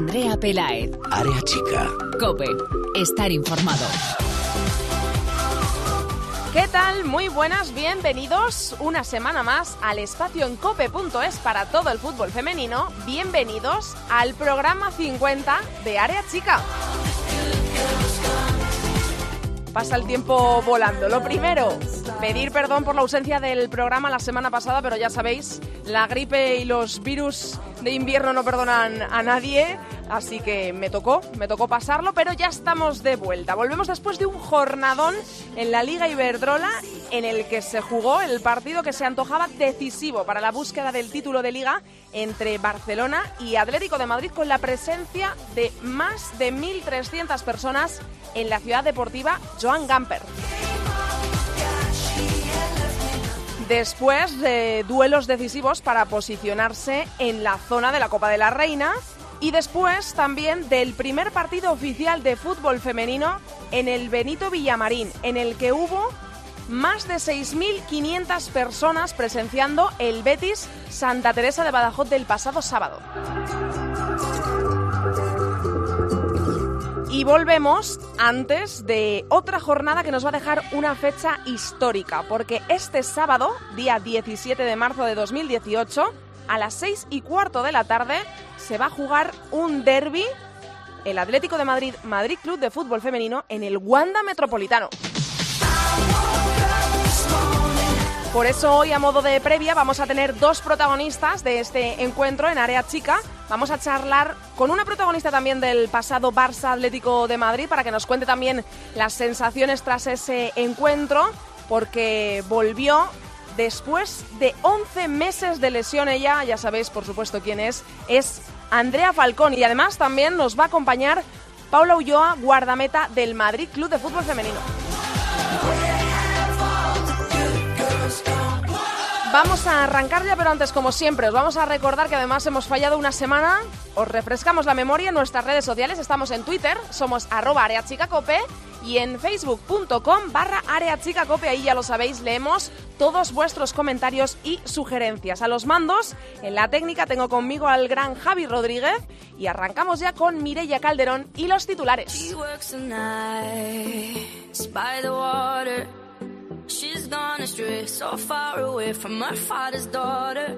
Andrea Pelaez. Área chica. Cope. Estar informado. ¿Qué tal? Muy buenas, bienvenidos una semana más al espacio en cope.es para todo el fútbol femenino. Bienvenidos al programa 50 de Área Chica. Pasa el tiempo volando. Lo primero, pedir perdón por la ausencia del programa la semana pasada, pero ya sabéis, la gripe y los virus de invierno no perdonan a nadie, así que me tocó, me tocó pasarlo, pero ya estamos de vuelta. Volvemos después de un jornadón en la Liga Iberdrola en el que se jugó el partido que se antojaba decisivo para la búsqueda del título de liga entre Barcelona y Atlético de Madrid con la presencia de más de 1.300 personas en la ciudad deportiva Joan Gamper. Después de duelos decisivos para posicionarse en la zona de la Copa de la Reina y después también del primer partido oficial de fútbol femenino en el Benito Villamarín, en el que hubo más de 6.500 personas presenciando el Betis Santa Teresa de Badajoz del pasado sábado. Y volvemos antes de otra jornada que nos va a dejar una fecha histórica, porque este sábado, día 17 de marzo de 2018, a las 6 y cuarto de la tarde, se va a jugar un derby, el Atlético de Madrid, Madrid Club de Fútbol Femenino, en el Wanda Metropolitano. Por eso hoy a modo de previa vamos a tener dos protagonistas de este encuentro en área chica. Vamos a charlar con una protagonista también del pasado Barça Atlético de Madrid para que nos cuente también las sensaciones tras ese encuentro, porque volvió después de 11 meses de lesión ella, ya sabéis por supuesto quién es, es Andrea Falcón y además también nos va a acompañar Paula Ulloa, guardameta del Madrid Club de Fútbol Femenino. Vamos a arrancar ya, pero antes, como siempre, os vamos a recordar que además hemos fallado una semana. Os refrescamos la memoria en nuestras redes sociales. Estamos en Twitter, somos arroba areachicacope y en facebook.com barra areachicacope. Ahí ya lo sabéis, leemos todos vuestros comentarios y sugerencias. A los mandos, en la técnica tengo conmigo al gran Javi Rodríguez y arrancamos ya con Mireia Calderón y los titulares. She's gone astray, so far away from her father's daughter.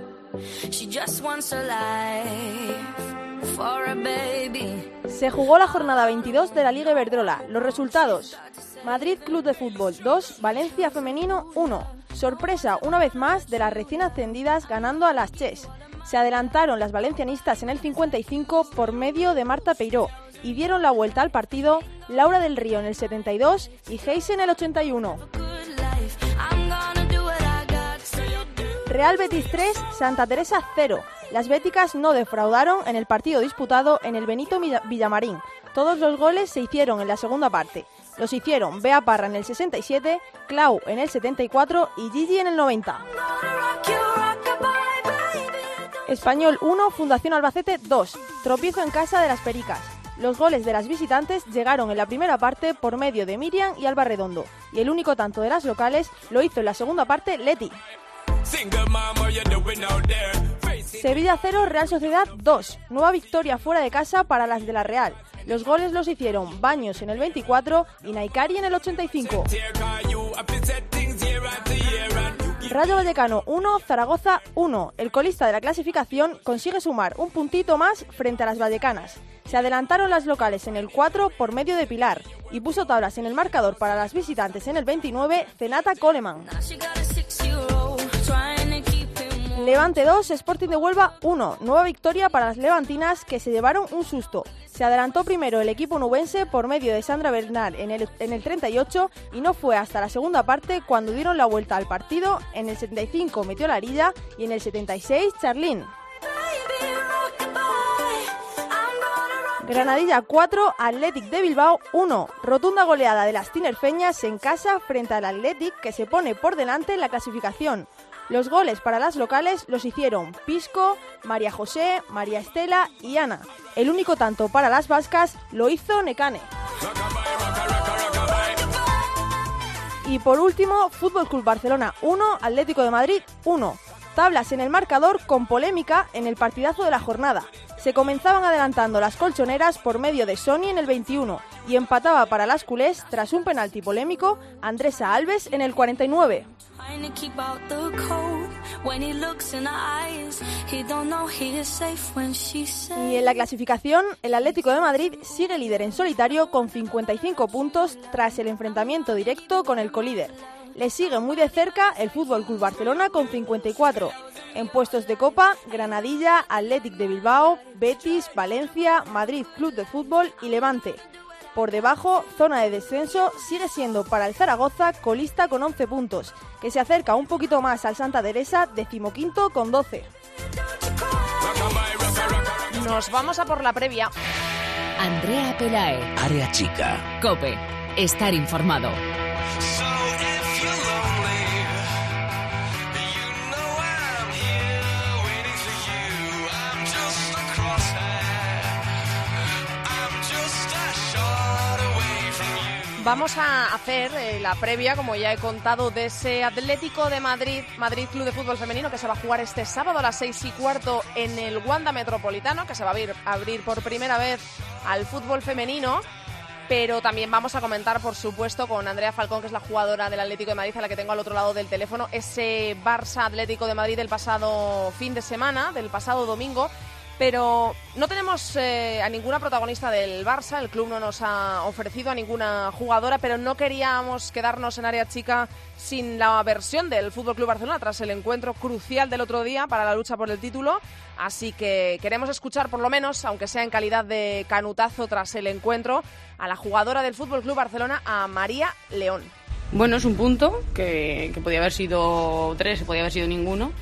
She just wants a life for a baby. Se jugó la jornada 22 de la Liga Iberdrola. Los resultados: Madrid Club de Fútbol 2, Valencia Femenino 1. Sorpresa una vez más de las recién ascendidas ganando a las Ches. Se adelantaron las valencianistas en el 55 por medio de Marta Peiró y dieron la vuelta al partido Laura del Río en el 72 y Heise en el 81. Real Betis 3, Santa Teresa 0. Las béticas no defraudaron en el partido disputado en el Benito Villamarín. Todos los goles se hicieron en la segunda parte. Los hicieron Bea Parra en el 67, Clau en el 74 y Gigi en el 90. Español 1, Fundación Albacete 2. Tropiezo en casa de las Pericas. Los goles de las visitantes llegaron en la primera parte por medio de Miriam y Alba Redondo, y el único tanto de las locales lo hizo en la segunda parte Leti. Sevilla 0, Real Sociedad 2. Nueva victoria fuera de casa para las de la Real. Los goles los hicieron Baños en el 24 y Naikari en el 85. Rayo Vallecano 1, Zaragoza 1. El colista de la clasificación consigue sumar un puntito más frente a las vallecanas. Se adelantaron las locales en el 4 por medio de Pilar y puso tablas en el marcador para las visitantes en el 29, Zenata Coleman. Levante 2, Sporting de Huelva 1. Nueva victoria para las levantinas que se llevaron un susto. Se adelantó primero el equipo nubense por medio de Sandra Bernal en el, en el 38 y no fue hasta la segunda parte cuando dieron la vuelta al partido. En el 75 metió la arilla y en el 76 Charlín. Granadilla 4, Athletic de Bilbao 1. Rotunda goleada de las tinerfeñas en casa frente al Athletic que se pone por delante en la clasificación. Los goles para las locales los hicieron Pisco, María José, María Estela y Ana. El único tanto para las vascas lo hizo Necane. Y por último, Fútbol Club Barcelona 1, Atlético de Madrid 1. Tablas en el marcador con polémica en el partidazo de la jornada. Se comenzaban adelantando las colchoneras por medio de Sony en el 21 y empataba para las culés tras un penalti polémico Andresa Alves en el 49. Y en la clasificación, el Atlético de Madrid sigue líder en solitario con 55 puntos tras el enfrentamiento directo con el colíder. Le sigue muy de cerca el Fútbol Club Barcelona con 54. En puestos de Copa, Granadilla, Athletic de Bilbao, Betis, Valencia, Madrid Club de Fútbol y Levante. Por debajo, zona de descenso sigue siendo para el Zaragoza colista con 11 puntos, que se acerca un poquito más al Santa Teresa, decimoquinto con 12. Nos vamos a por la previa. Andrea Pelae. Área chica. Cope. Estar informado. Vamos a hacer eh, la previa, como ya he contado, de ese Atlético de Madrid, Madrid Club de Fútbol Femenino, que se va a jugar este sábado a las seis y cuarto en el Wanda Metropolitano, que se va a abrir, abrir por primera vez al fútbol femenino. Pero también vamos a comentar, por supuesto, con Andrea Falcón, que es la jugadora del Atlético de Madrid, a la que tengo al otro lado del teléfono, ese Barça Atlético de Madrid del pasado fin de semana, del pasado domingo, pero no tenemos eh, a ninguna protagonista del Barça, el club no nos ha ofrecido a ninguna jugadora, pero no queríamos quedarnos en área chica sin la versión del Fútbol Club Barcelona tras el encuentro crucial del otro día para la lucha por el título. Así que queremos escuchar, por lo menos, aunque sea en calidad de canutazo tras el encuentro, a la jugadora del Fútbol Club Barcelona, a María León. Bueno, es un punto que, que podía haber sido tres, podía haber sido ninguno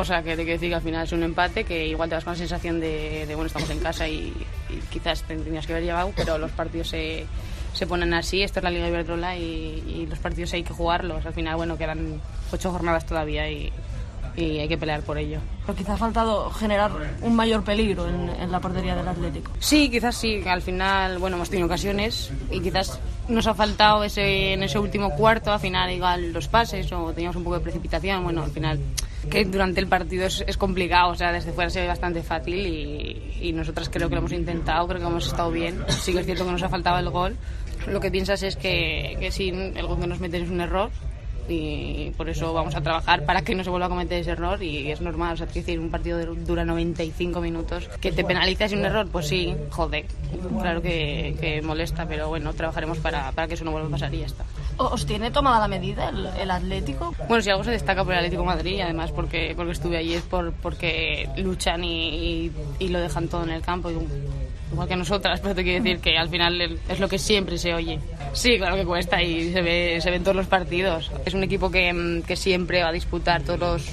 o sea, que te quiero decir que al final es un empate, que igual te vas con la sensación de, bueno, estamos en casa y, quizás tendrías que haber llegado, pero los partidos se, se ponen así. Esto es la Liga Iberdrola y, y los partidos hay que jugarlos. Al final, bueno, quedan ocho jornadas todavía y, y hay que pelear por ello. Pero quizás ha faltado generar un mayor peligro en, la portería del Atlético. Sí, quizás sí. Al final, bueno, hemos tenido ocasiones y quizás nos ha faltado ese en ese último cuarto, al final igual los pases o teníamos un poco de precipitación. Bueno, al final que durante el partido es, es complicado, o sea, desde fuera se ve bastante fácil y, y nosotras creo que lo hemos intentado, creo que hemos estado bien. Sí que es cierto que nos ha faltado el gol. Lo que piensas es que, que si el gol que nos meten es un error, y por eso vamos a trabajar para que no se vuelva a cometer ese error y es normal, o sea, decir, un partido dura 95 minutos, que te penalizas un error, pues sí, joder, claro que, que molesta, pero bueno, trabajaremos para, para, que eso no vuelva a pasar y ya está. ¿Os tiene tomada la medida el, Atlético? Bueno, si algo se destaca por el Atlético Madrid, además porque, porque estuve allí es por, porque luchan y, lo dejan todo en el campo. Igual que nosotras, pero te quiero decir que al final es lo que siempre se oye. Sí, claro que cuesta y se ve, se ve en todos los partidos. Es un equipo que, que siempre va a disputar todos los,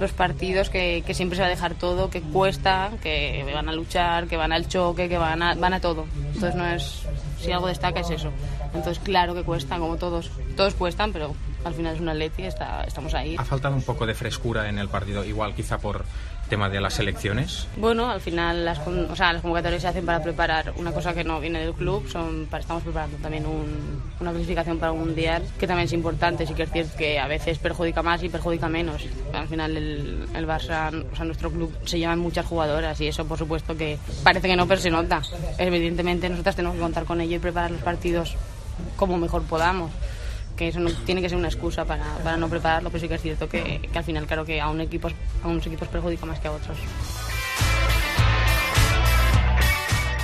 los partidos, que, que, siempre se va a dejar todo, que cuesta, que van a luchar, que van al choque, que van a, van a todo. Entonces no es, si algo destaca es eso. Entonces claro que cuestan, como todos. Todos cuestan, pero al final es un atleti, está, estamos ahí. Ha faltado un poco de frescura en el partido, igual quizá por tema de las elecciones? Bueno, al final las, o sea, las convocatorias se hacen para preparar una cosa que no viene del club, son estamos preparando también un, una clasificación para un mundial, que también es importante, sí que es cierto que a veces perjudica más y perjudica menos. Al final el, el Barça, o sea, nuestro club se llevan muchas jugadoras y eso por supuesto que parece que no, pero se nota. Evidentemente nosotras tenemos que contar con ello y preparar los partidos como mejor podamos que eso no tiene que ser una excusa para, para no prepararlo, pero sí que es cierto que, al final claro que a, un equipos, a unos equipos perjudica más que a otros.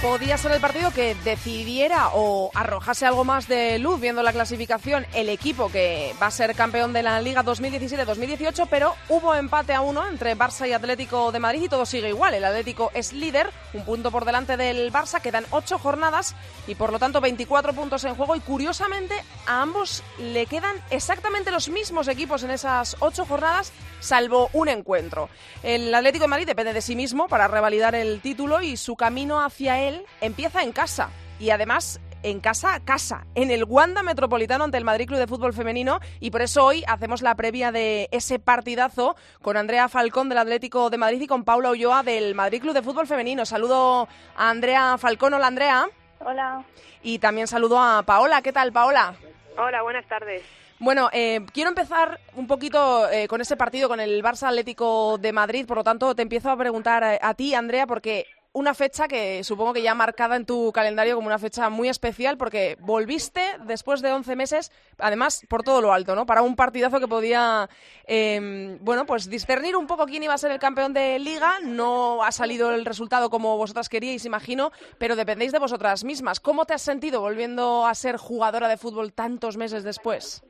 Podía ser el partido que decidiera o arrojase algo más de luz viendo la clasificación el equipo que va a ser campeón de la Liga 2017-2018, pero hubo empate a uno entre Barça y Atlético de Madrid y todo sigue igual. El Atlético es líder, un punto por delante del Barça, quedan ocho jornadas y por lo tanto 24 puntos en juego y curiosamente a ambos le quedan exactamente los mismos equipos en esas ocho jornadas salvo un encuentro. El Atlético de Madrid depende de sí mismo para revalidar el título y su camino hacia él empieza en casa y además en casa a casa, en el Wanda Metropolitano ante el Madrid Club de Fútbol Femenino y por eso hoy hacemos la previa de ese partidazo con Andrea Falcón del Atlético de Madrid y con Paula Ulloa del Madrid Club de Fútbol Femenino. Saludo a Andrea Falcón. Hola Andrea. Hola. Y también saludo a Paola. ¿Qué tal Paola? Hola, buenas tardes. Bueno, eh, quiero empezar un poquito eh, con ese partido, con el Barça Atlético de Madrid. Por lo tanto, te empiezo a preguntar a, a ti, Andrea, porque una fecha que supongo que ya marcada en tu calendario como una fecha muy especial porque volviste después de 11 meses, además por todo lo alto, ¿no? Para un partidazo que podía, eh, bueno, pues discernir un poco quién iba a ser el campeón de liga. No ha salido el resultado como vosotras queríais, imagino, pero dependéis de vosotras mismas. ¿Cómo te has sentido volviendo a ser jugadora de fútbol tantos meses después?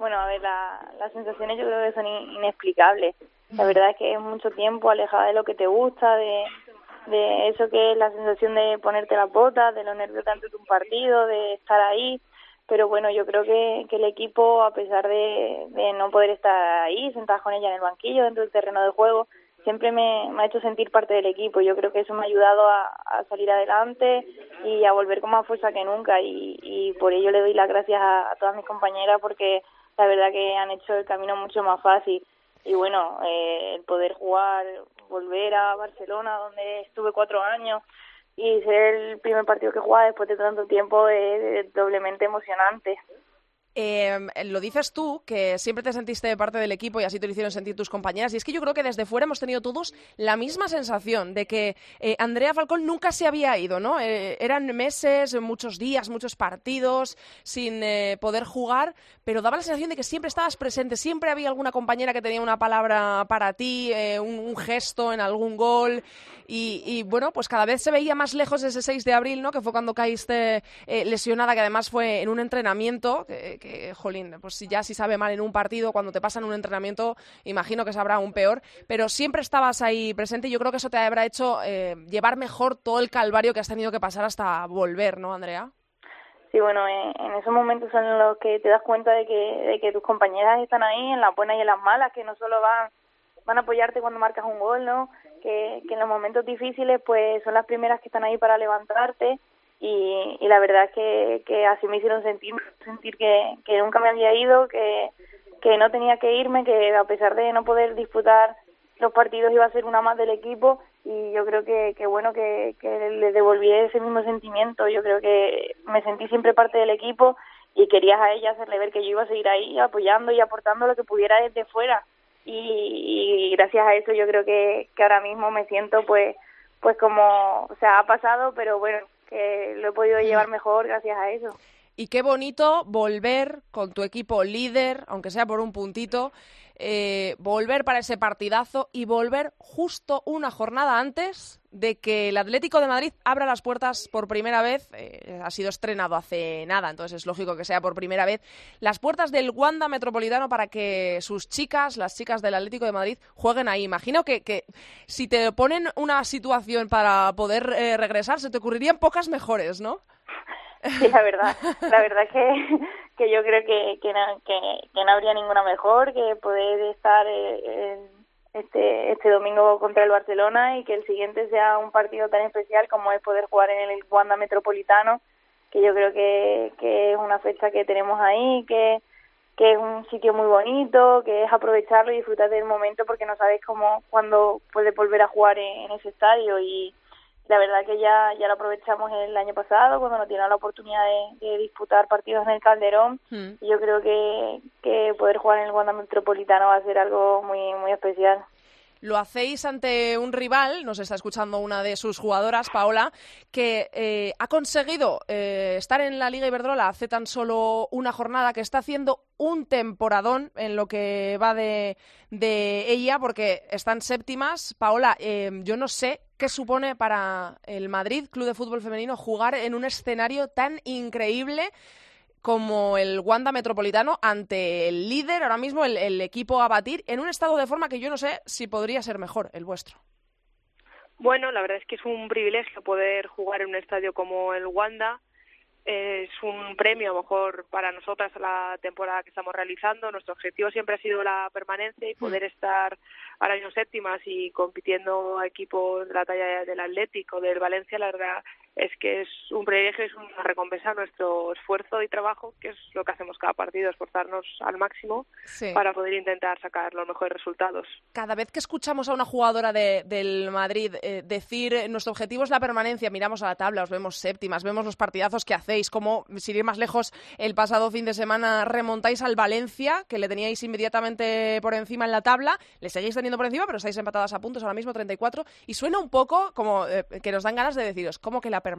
Bueno, a ver, la, las sensaciones yo creo que son inexplicables. La verdad es que es mucho tiempo alejada de lo que te gusta, de, de eso que es la sensación de ponerte las botas, de los nervios tanto de un partido, de estar ahí. Pero bueno, yo creo que, el equipo, a pesar de, no poder estar ahí, sentada con ella en el banquillo, dentro del terreno de juego, siempre me, ha hecho sentir parte del equipo. Yo creo que eso me ha ayudado a, salir adelante y a volver con más fuerza que nunca. Y, y por ello le doy las gracias a todas mis compañeras porque la verdad que han hecho el camino mucho más fácil y bueno, eh, el poder jugar, volver a Barcelona, donde estuve cuatro años, y ser el primer partido que jugaba después de tanto tiempo es, doblemente emocionante. Eh, lo dices tú, que siempre te sentiste parte del equipo y así te lo hicieron sentir tus compañeras. Y es que yo creo que desde fuera hemos tenido todos la misma sensación de que eh, Andrea Falcón nunca se había ido, ¿no? Eh, eran meses, muchos días, muchos partidos sin eh, poder jugar, pero daba la sensación de que siempre estabas presente, siempre había alguna compañera que tenía una palabra para ti, un, gesto en algún gol. Y, bueno, pues cada vez se veía más lejos ese 6 de abril, ¿no? Que fue cuando caíste lesionada, que además fue en un entrenamiento, que, jolín, pues ya si sabe mal en un partido, cuando te pasan un entrenamiento, imagino que sabrá aún peor, pero siempre estabas ahí presente y yo creo que eso te habrá hecho eh, llevar mejor todo el calvario que has tenido que pasar hasta volver, ¿no, Andrea? Sí, bueno, en, esos momentos son los que te das cuenta de que, de que tus compañeras están ahí, en las buenas y en las malas, que no solo van, van a apoyarte cuando marcas un gol, ¿no? Que en los momentos difíciles, pues son las primeras que están ahí para levantarte y, y la verdad es que, que así me hicieron sentir, sentir que, que nunca me había ido, que, que no tenía que irme, que a pesar de no poder disputar los partidos iba a ser una más del equipo. Y yo creo que, que bueno que, que le devolví ese mismo sentimiento. Yo creo que me sentí siempre parte del equipo y quería a ella hacerle ver que yo iba a seguir ahí apoyando y aportando lo que pudiera desde fuera. Y, y gracias a eso yo creo que, que ahora mismo me siento pues pues como o sea ha pasado pero bueno que lo he podido llevar mejor gracias a eso y qué bonito volver con tu equipo líder, aunque sea por un puntito, eh, volver para ese partidazo y volver justo una jornada antes de que el Atlético de Madrid abra las puertas por primera vez. Eh, ha sido estrenado hace nada, entonces es lógico que sea por primera vez. Las puertas del Wanda Metropolitano para que sus chicas, las chicas del Atlético de Madrid, jueguen ahí. Imagino que, que si te ponen una situación para poder eh, regresar, se te ocurrirían pocas mejores, ¿no? Sí, la verdad, la verdad que, que yo creo que, que, no, que, no habría ninguna mejor que poder estar eh, este, este domingo contra el Barcelona y que el siguiente sea un partido tan especial como es poder jugar en el Wanda Metropolitano, que yo creo que, que es una fecha que tenemos ahí, que, que es un sitio muy bonito, que es aprovecharlo y disfrutar del momento porque no sabes cómo, cuándo puedes volver a jugar en, en ese estadio y la verdad que ya ya lo aprovechamos el año pasado cuando nos dieron la oportunidad de, de disputar partidos en el Calderón mm. y yo creo que, que poder jugar en el Wanda Metropolitano va a ser algo muy muy especial. Lo hacéis ante un rival, nos está escuchando una de sus jugadoras, Paola, que eh, ha conseguido eh, estar en la Liga Iberdrola hace tan solo una jornada, que está haciendo un temporadón en lo que va de, ella, porque están séptimas. Paola, eh, yo no sé qué supone para el Madrid Club de Fútbol Femenino jugar en un escenario tan increíble como el Wanda Metropolitano ante el líder, ahora mismo el, el, equipo a batir, en un estado de forma que yo no sé si podría ser mejor el vuestro. Bueno, la verdad es que es un privilegio poder jugar en un estadio como el Wanda. Es un premio, a lo mejor, para nosotras la temporada que estamos realizando. Nuestro objetivo siempre ha sido la permanencia y poder estar ahora mismo séptimas y compitiendo a equipos de la talla del Atlético, del Valencia, la verdad es que es un privilegio, es una recompensa a nuestro esfuerzo y trabajo, que es lo que hacemos cada partido, esforzarnos al máximo para poder intentar sacar los mejores resultados. Cada vez que escuchamos a una jugadora de, del Madrid eh, decir nuestro objetivo es la permanencia, miramos a la tabla, os vemos séptimas, vemos los partidazos que hacéis, como sin ir más lejos, el pasado fin de semana remontáis al Valencia, que le teníais inmediatamente por encima en la tabla, le seguís teniendo por encima, pero estáis empatadas a puntos ahora mismo, 34, y suena un poco como eh, que nos dan ganas de deciros, ¿cómo que la permanencia.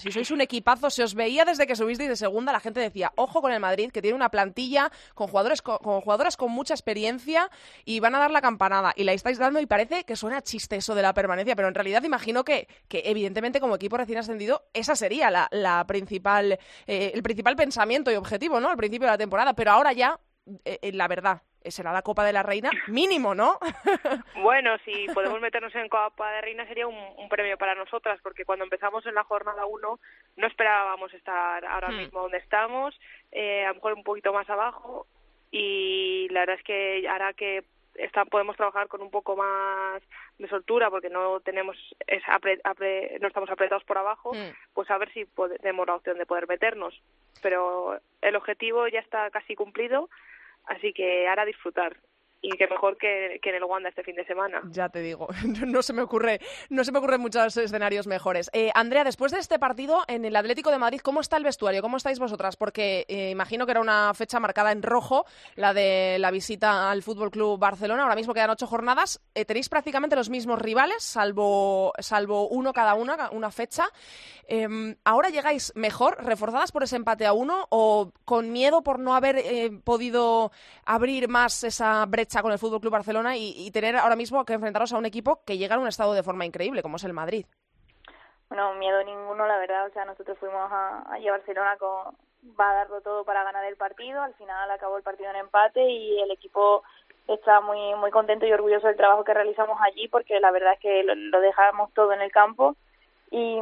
Si sois un equipazo, se os veía desde que subisteis de segunda, la gente decía, ojo con el Madrid, que tiene una plantilla con jugadores con, jugadoras con mucha experiencia y van a dar la campanada. Y la estáis dando y parece que suena chiste eso de la permanencia, pero en realidad imagino que, que evidentemente como equipo recién ascendido, esa sería la, la principal, eh, el principal pensamiento y objetivo, ¿no? Al principio de la temporada, pero ahora ya, eh, eh, la verdad, será la Copa de la Reina mínimo, ¿no? bueno, si podemos meternos en Copa de Reina sería un, premio para nosotras, porque cuando empezamos en la jornada 1 no esperábamos estar ahora hmm. mismo donde estamos, eh, a lo mejor un poquito más abajo, y la verdad es que ahora que está, podemos trabajar con un poco más de soltura porque no tenemos no estamos apretados por abajo hmm. pues a ver si tenemos la opción de poder meternos pero el objetivo ya está casi cumplido Así que ahora disfrutar y que mejor que, en el Wanda este fin de semana. Ya te digo, no se me ocurre, no se me ocurren muchos escenarios mejores. Eh, Andrea, después de este partido en el Atlético de Madrid, ¿cómo está el vestuario? ¿Cómo estáis vosotras? Porque eh, imagino que era una fecha marcada en rojo, la de la visita al Fútbol Club Barcelona. Ahora mismo quedan ocho jornadas. Eh, tenéis prácticamente los mismos rivales, salvo, salvo uno cada una, una fecha. Em, ¿Ahora llegáis mejor, reforzadas por ese empate a uno, o con miedo por no haber podido abrir más esa brecha? Con el Fútbol Club Barcelona y, tener ahora mismo que enfrentaros a un equipo que llega en un estado de forma increíble, como es el Madrid. Bueno, miedo ninguno, la verdad. O sea, nosotros fuimos a, a Barcelona con va a darlo todo para ganar el partido. Al final acabó el partido en empate y el equipo está muy muy contento y orgulloso del trabajo que realizamos allí porque la verdad es que lo, dejamos todo en el campo y,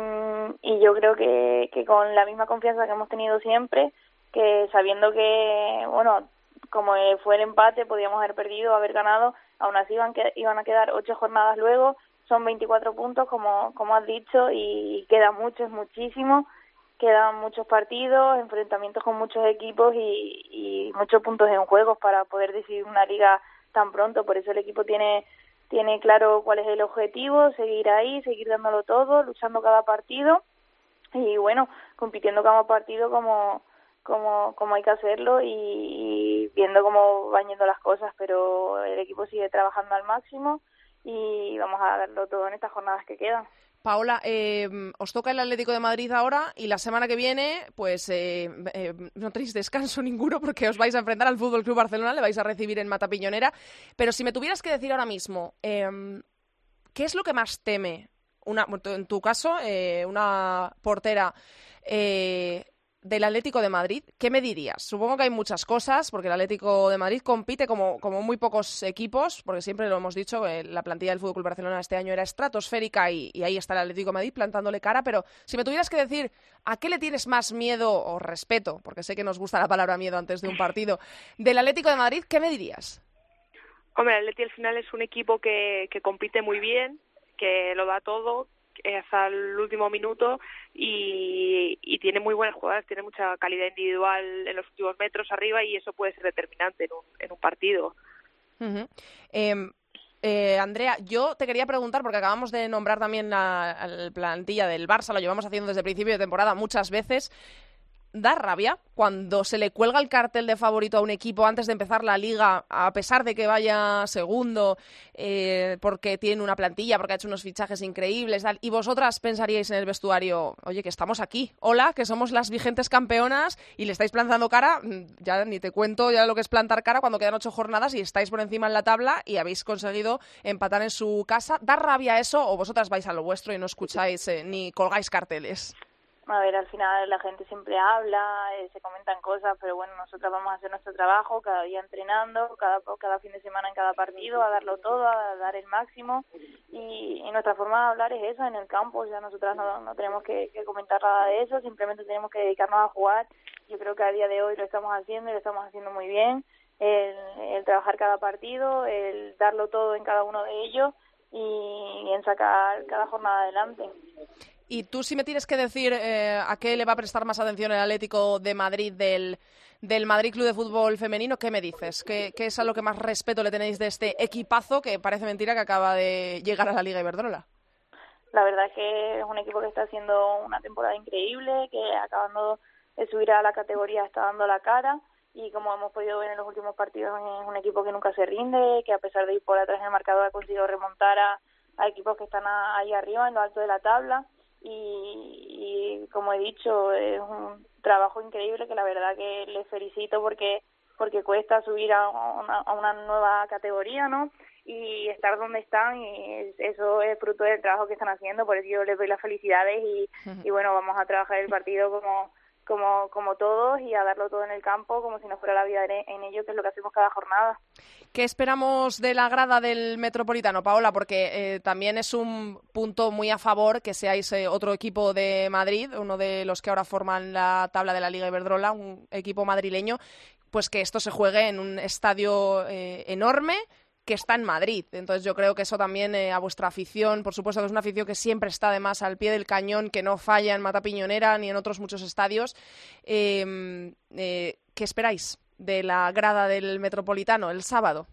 y yo creo que, que con la misma confianza que hemos tenido siempre, que sabiendo que, bueno, como fue el empate, podíamos haber perdido, haber ganado, aún así iban, que, iban a quedar ocho jornadas luego, son 24 puntos, como, como has dicho, y queda mucho, es muchísimo, quedan muchos partidos, enfrentamientos con muchos equipos y, y muchos puntos en juego para poder decidir una liga tan pronto, por eso el equipo tiene tiene claro cuál es el objetivo, seguir ahí, seguir dándolo todo, luchando cada partido y bueno, compitiendo cada partido como cómo, cómo hay que hacerlo y, viendo cómo van yendo las cosas, pero el equipo sigue trabajando al máximo y vamos a darlo todo en estas jornadas que quedan. Paola, eh, os toca el Atlético de Madrid ahora y la semana que viene, pues eh, eh, no tenéis descanso ninguno porque os vais a enfrentar al Fútbol Club Barcelona, le vais a recibir en Matapiñonera. Pero si me tuvieras que decir ahora mismo, em, ¿qué es lo que más teme? Una, en tu caso, una portera del Atlético de Madrid, ¿qué me dirías? Supongo que hay muchas cosas, porque el Atlético de Madrid compite como, como muy pocos equipos, porque siempre lo hemos dicho, eh, la plantilla del Fútbol Barcelona este año era estratosférica y, ahí está el Atlético de Madrid plantándole cara, pero si me tuvieras que decir a qué le tienes más miedo o respeto, porque sé que nos gusta la palabra miedo antes de un partido, del Atlético de Madrid, ¿qué me dirías? Hombre, el Atlético al final es un equipo que, que compite muy bien, que lo da todo, hasta el último minuto y, tiene muy buenas jugadas, tiene mucha calidad individual en los últimos metros arriba y eso puede ser determinante en un, en un partido. Em, eh, Andrea, yo te quería preguntar, porque acabamos de nombrar también la, plantilla del Barça, lo llevamos haciendo desde el principio de temporada muchas veces da rabia cuando se le cuelga el cartel de favorito a un equipo antes de empezar la liga, a pesar de que vaya segundo, eh, porque tiene una plantilla, porque ha hecho unos fichajes increíbles, y vosotras pensaríais en el vestuario, oye, que estamos aquí, hola, que somos las vigentes campeonas y le estáis plantando cara, mm, ya ni te cuento ya lo que es plantar cara cuando quedan ocho jornadas y estáis por encima en la tabla y habéis conseguido empatar en su casa. ¿Da rabia eso o vosotras vais a lo vuestro y no escucháis eh, ni colgáis carteles? A ver, al final la gente siempre habla, eh, se comentan cosas, pero bueno, nosotros vamos a hacer nuestro trabajo cada día entrenando, cada cada fin de semana en cada partido, a darlo todo, a dar el máximo y, nuestra forma de hablar es esa en el campo, sea, nosotras no, no tenemos que, comentar nada de eso, simplemente tenemos que dedicarnos a jugar. Yo creo que a día de hoy lo estamos haciendo y lo estamos haciendo muy bien, el, el trabajar cada partido, el darlo todo en cada uno de ellos y, en sacar cada jornada adelante. Y tú si me tienes que decir eh, a qué le va a prestar más atención el Atlético de Madrid del, del Madrid Club de Fútbol Femenino, ¿qué me dices? ¿Qué, ¿Qué, es a lo que más respeto le tenéis de este equipazo que parece mentira que acaba de llegar a la Liga Iberdrola? La verdad es que es un equipo que está haciendo una temporada increíble, que acabando de subir a la categoría está dando la cara y como hemos podido ver en los últimos partidos es un equipo que nunca se rinde, que a pesar de ir por atrás en el marcador ha conseguido remontar a, a equipos que están ahí arriba, en lo alto de la tabla y, y, como he dicho es un trabajo increíble que la verdad que les felicito porque porque cuesta subir a una, a una nueva categoría, ¿no? Y estar donde están y eso es fruto del trabajo que están haciendo, por eso yo les doy las felicidades y, y bueno, vamos a trabajar el partido como como, como todos y a darlo todo en el campo como si no fuera la vida en ello, que es lo que hacemos cada jornada. ¿Qué esperamos de la grada del Metropolitano, Paola? Porque eh, también es un punto muy a favor que seáis eh, otro equipo de Madrid, uno de los que ahora forman la tabla de la Liga Iberdrola, un equipo madrileño, pues que esto se juegue en un estadio eh, enorme, que está en Madrid. Entonces yo creo que eso también eh, a vuestra afición, por supuesto que es una afición que siempre está además al pie del cañón, que no falla en Mata Piñonera ni en otros muchos estadios. Em, eh, ¿Qué esperáis de la grada del Metropolitano el sábado?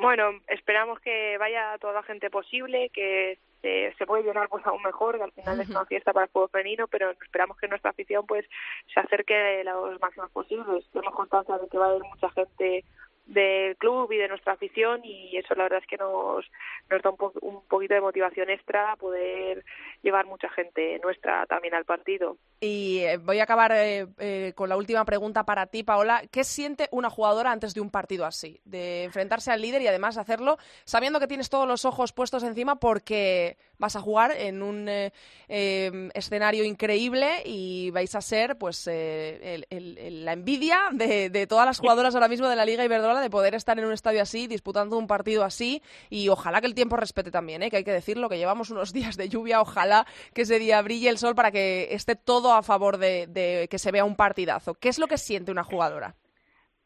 Bueno, esperamos que vaya toda la gente posible, que se, se puede llenar pues aún mejor, que al final es una fiesta para el fútbol femenino, pero esperamos que nuestra afición pues se acerque los máximos posibles. Tenemos constancia de que va a haber mucha gente del club y de nuestra afición y eso la verdad es que nos, nos da un, un poquito de motivación extra poder llevar mucha gente nuestra también al partido. Y eh, voy a acabar eh, eh, con la última pregunta para ti, Paola. ¿Qué siente una jugadora antes de un partido así? De enfrentarse al líder y además hacerlo sabiendo que tienes todos los ojos puestos encima porque vas a jugar en un em, escenario increíble y vais a ser pues la envidia de, de, todas las jugadoras ahora mismo de la Liga Iberdrola de poder estar en un estadio así, disputando un partido así y ojalá que el tiempo respete también, ¿eh? que hay que decirlo, que llevamos unos días de lluvia, ojalá que ese día brille el sol para que esté todo a favor de, que se vea un partidazo. ¿Qué es lo que siente una jugadora?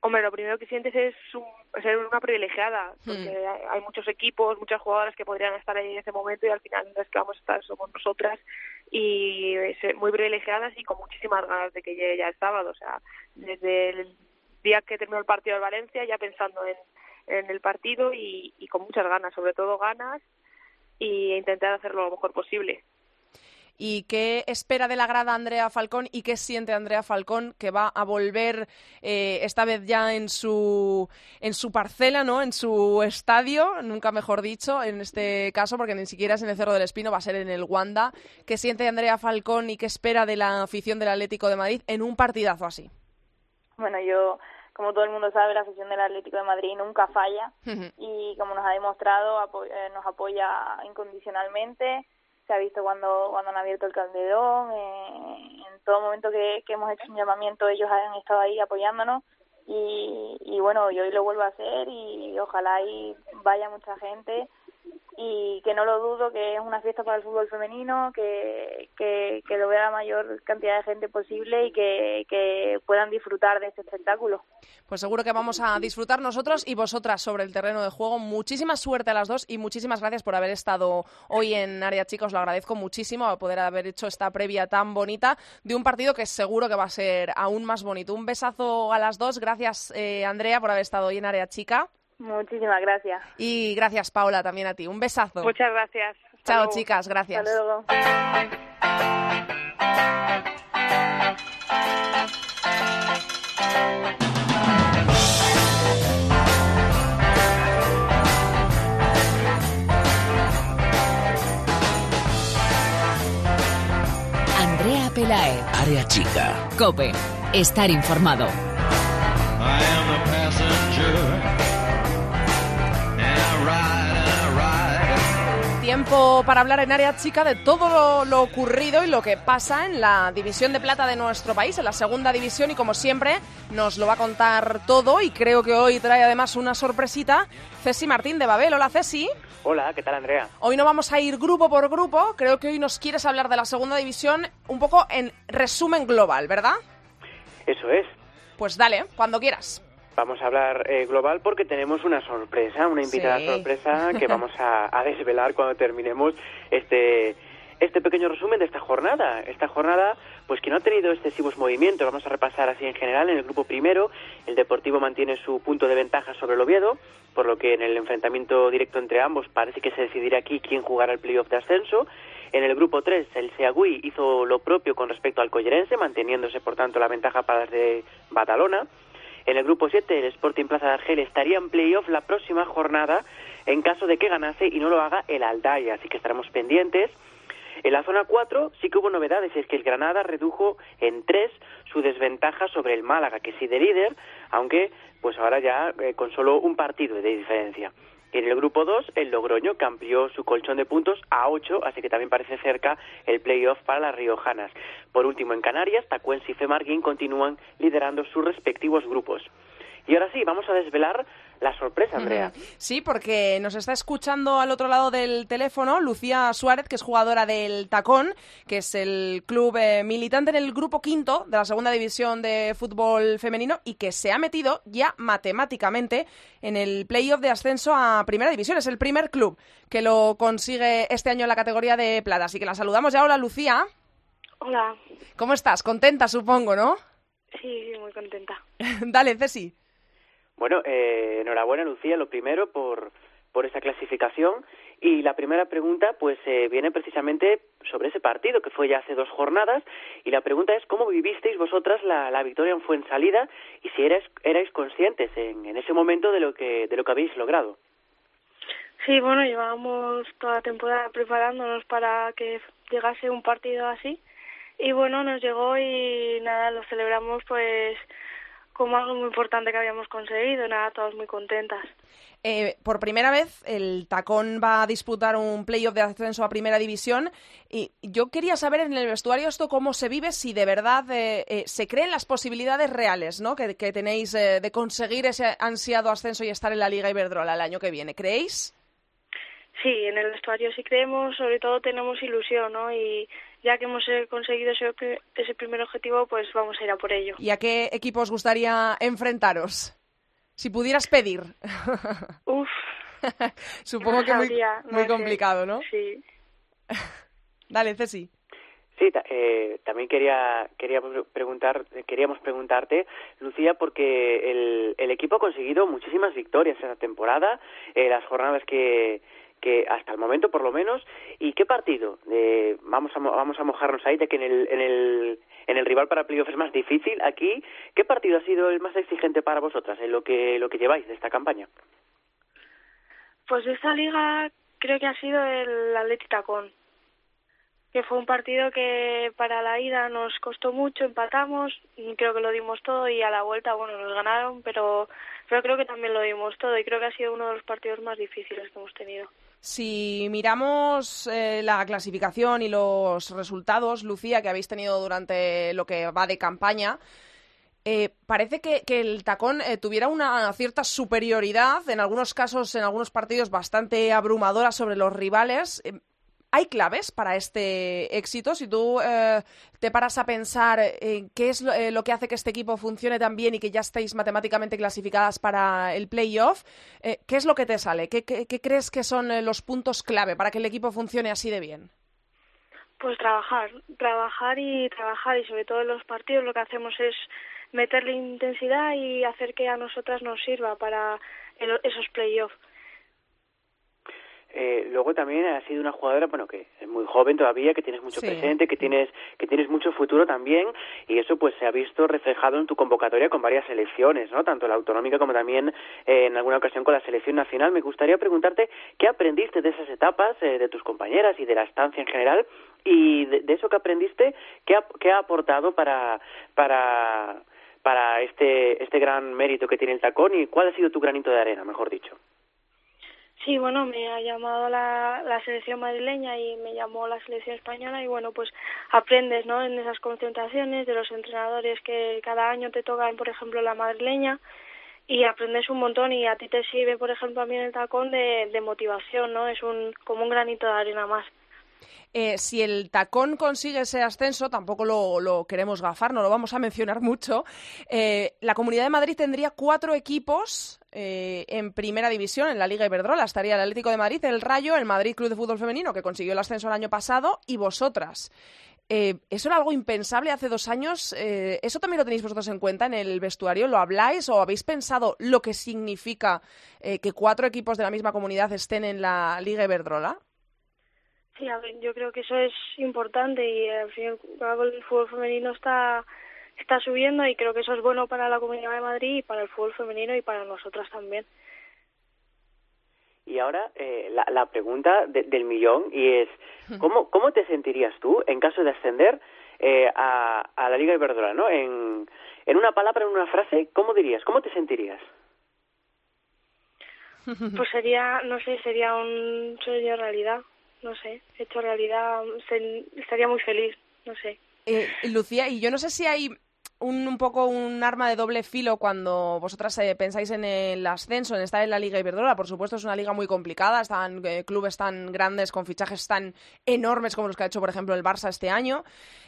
Hombre, lo primero que sientes es ser una privilegiada, hmm. porque hay muchos equipos, muchas jugadoras que podrían estar ahí en ese momento y al final las que vamos a estar somos nosotras y muy privilegiadas y con muchísimas ganas de que llegue ya el sábado. O sea, desde el día que terminó el partido de Valencia ya pensando en, en el partido y, y con muchas ganas, sobre todo ganas y intentar hacerlo lo mejor posible. ¿Y qué espera de la grada Andrea Falcón y qué siente Andrea Falcón que va a volver eh, esta vez ya en su, en su parcela, ¿no? en su estadio, nunca mejor dicho, en este caso, porque ni siquiera es en el Cerro del Espino, va a ser en el Wanda? ¿Qué siente Andrea Falcón y qué espera de la afición del Atlético de Madrid en un partidazo así? Bueno, yo como todo el mundo sabe, la afición del Atlético de Madrid nunca falla. Y como nos ha demostrado, eh, nos apoya incondicionalmente. Se ha visto cuando, cuando han abierto el Calderón, eh, en todo momento que, que hemos hecho un llamamiento ellos han estado ahí apoyándonos. Y, y bueno, yo hoy lo vuelvo a hacer y ojalá ahí vaya mucha gente y que no lo dudo que es una fiesta para el fútbol femenino, que, que, que lo vea la mayor cantidad de gente posible y que, que, puedan disfrutar de este espectáculo. Pues seguro que vamos a disfrutar nosotros y vosotras sobre el terreno de juego. Muchísima suerte a las dos y muchísimas gracias por haber estado hoy en Área Chica. Os lo agradezco muchísimo a poder haber hecho esta previa tan bonita de un partido que seguro que va a ser aún más bonito. Un besazo a las dos. Gracias, eh, Andrea, por haber estado hoy en Área Chica. Muchísimas gracias. Y gracias, Paula, también a ti. Un besazo. Muchas gracias. Chao, chicas. Gracias. Hasta luego. Andrea Pelae. Área chica. Cope. Estar informado. Tiempo para hablar en área chica de todo lo, lo, ocurrido y lo que pasa en la división de plata de nuestro país, en la segunda división, y como siempre nos lo va a contar todo y creo que hoy trae además una sorpresita, Ceci Martín de Babel. Hola Ceci. Hola, ¿qué tal Andrea? Hoy no vamos a ir grupo por grupo, creo que hoy nos quieres hablar de la segunda división un poco en resumen global, ¿verdad? Eso es. Pues dale, cuando quieras. Vamos a hablar eh, global porque tenemos una sorpresa, una invitada Sí. sorpresa que vamos a, a desvelar cuando terminemos este este pequeño resumen de esta jornada. Esta jornada, pues que no ha tenido excesivos movimientos. Vamos a repasar así en general. En el grupo primero, el Deportivo mantiene su punto de ventaja sobre el Oviedo, por lo que en el enfrentamiento directo entre ambos parece que se decidirá aquí quién jugará el playoff de ascenso. En el grupo 3, el Seagüí hizo lo propio con respecto al Collerense, manteniéndose por tanto la ventaja para las de Badalona. En el grupo 7, el Sporting Plaza de Argel estaría en playoff la próxima jornada en caso de que ganase y no lo haga el Aldaya, así que estaremos pendientes. En la zona 4 sí que hubo novedades, es que el Granada redujo en 3 su desventaja sobre el Málaga, que sí de líder, aunque pues ahora ya eh, con solo un partido de diferencia. En el grupo 2, el Logroño amplió su colchón de puntos a 8, así que también parece cerca el playoff para las riojanas. Por último, en Canarias, Tacuense y Femarguín continúan liderando sus respectivos grupos. Y ahora sí, vamos a desvelar la sorpresa, Andrea. Sí, porque nos está escuchando al otro lado del teléfono Lucía Suárez, que es jugadora del Tacón, que es el club eh, militante en el grupo quinto de la segunda división de fútbol femenino y que se ha metido ya matemáticamente en el playoff de ascenso a primera división. Es el primer club que lo consigue este año en la categoría de plata. Así que la saludamos ya. Hola, Lucía. Hola. ¿Cómo estás? Contenta, supongo, ¿no? Sí, muy contenta. Dale, Ceci. Bueno, eh, enhorabuena, Lucía, lo primero por, por esa clasificación. Y la primera pregunta, pues, eh, viene precisamente sobre ese partido que fue ya hace dos jornadas. Y la pregunta es, ¿cómo vivisteis vosotras la, la victoria en Fuensalida y si erais, erais conscientes en, en ese momento de lo, que, de lo que habéis logrado? Sí, bueno, llevábamos toda la temporada preparándonos para que llegase un partido así. Y bueno, nos llegó y nada, lo celebramos pues como algo muy importante que habíamos conseguido. Nada, todas muy contentas. Eh, por primera vez el Tacón va a disputar un playoff de ascenso a primera división y yo quería saber en el vestuario esto cómo se vive, si de verdad eh, eh, se creen las posibilidades reales ¿no? que, que tenéis eh, de conseguir ese ansiado ascenso y estar en la Liga Iberdrola el año que viene. ¿Creéis? Sí, en el vestuario sí creemos, sobre todo tenemos ilusión, ¿no? Y ya que hemos eh, conseguido ese, ese primer objetivo, pues vamos a ir a por ello. ¿Y a qué equipo os gustaría enfrentaros? Si pudieras pedir. Uf, Supongo no que muy, sabría, muy sé. complicado, ¿no? Sí. Dale, Ceci. Sí, eh, también quería, quería pre- preguntar, queríamos preguntarte, Lucía, porque el, el equipo ha conseguido muchísimas victorias esta temporada, eh, las jornadas que, que hasta el momento por lo menos, y qué partido, Eh, vamos a mo- vamos a mojarnos ahí, de que en el, en el en el rival para playoff es más difícil. Aquí, ¿qué partido ha sido el más exigente para vosotras en lo que lo que lleváis de esta campaña? Pues esta liga creo que ha sido el Atleti Tacón, que fue un partido que para la ida nos costó mucho, empatamos, creo que lo dimos todo y a la vuelta, bueno, nos ganaron, pero, pero creo que también lo dimos todo y creo que ha sido uno de los partidos más difíciles que hemos tenido. Si miramos eh, la clasificación y los resultados, Lucía, que habéis tenido durante lo que va de campaña, eh, parece que, el tacón eh, tuviera una cierta superioridad, en algunos casos, en algunos partidos, bastante abrumadora sobre los rivales. ¿Hay claves para este éxito? Si tú eh, te paras a pensar en qué es lo, eh, lo que hace que este equipo funcione tan bien y que ya estéis matemáticamente clasificadas para el playoff, eh, ¿qué es lo que te sale? ¿Qué, qué- qué crees que son eh, los puntos clave para que el equipo funcione así de bien? Pues trabajar, trabajar y trabajar y sobre todo en los partidos lo que hacemos es meterle intensidad y hacer que a nosotras nos sirva para el- esos playoffs. Eh, luego también has sido una jugadora, bueno, que es muy joven todavía, que tienes mucho Sí. presente, que tienes que tienes mucho futuro también, y eso pues se ha visto reflejado en tu convocatoria con varias selecciones, ¿no? Tanto la autonómica como también eh, en alguna ocasión con la selección nacional. Me gustaría preguntarte qué aprendiste de esas etapas, eh, de tus compañeras y de la estancia en general, y de, de eso que aprendiste, ¿qué ha, qué ha aportado para para para este este gran mérito que tiene el tacón y cuál ha sido tu granito de arena, mejor dicho. Sí, bueno, me ha llamado la, la selección madrileña y me llamó la selección española y bueno, pues aprendes, ¿no? En esas concentraciones de los entrenadores que cada año te tocan, por ejemplo, la madrileña y aprendes un montón y a ti te sirve, por ejemplo, a el tacón de, de motivación, ¿no? Es un como un granito de arena más. Eh, si el tacón consigue ese ascenso, tampoco lo, queremos gafar, no lo vamos a mencionar mucho. Eh, la Comunidad de Madrid tendría cuatro equipos eh, en primera división, en la Liga Iberdrola. Estaría el Atlético de Madrid, el Rayo, el Madrid Club de Fútbol Femenino, que consiguió el ascenso el año pasado, y vosotras. ¿Eso era algo impensable hace dos años? ¿Eso también lo tenéis vosotros en cuenta en el vestuario? ¿Lo habláis o habéis pensado lo que significa que cuatro equipos de la misma comunidad estén en la Liga Iberdrola? Sí, yo creo que eso es importante y al el fútbol femenino está está subiendo y creo que eso es bueno para la Comunidad de Madrid y para el fútbol femenino y para nosotras también. Y ahora eh, la, la pregunta del millón y es ¿cómo, ¿cómo te sentirías tú en caso de ascender eh, a, a la Liga Iberdrola? ¿no? En, en una palabra, en una frase, ¿cómo dirías? ¿Cómo te sentirías? Pues sería, no sé, sería un sueño realidad no sé, hecho realidad, estaría muy feliz, no sé. Eh, Lucía, y yo no sé si hay un, un, poco un arma de doble filo cuando vosotras eh, pensáis en el ascenso, en estar en la Liga Iberdrola. Por supuesto, es una liga muy complicada, están eh, clubes tan grandes, con fichajes tan enormes como los que ha hecho, por ejemplo, el Barça este año.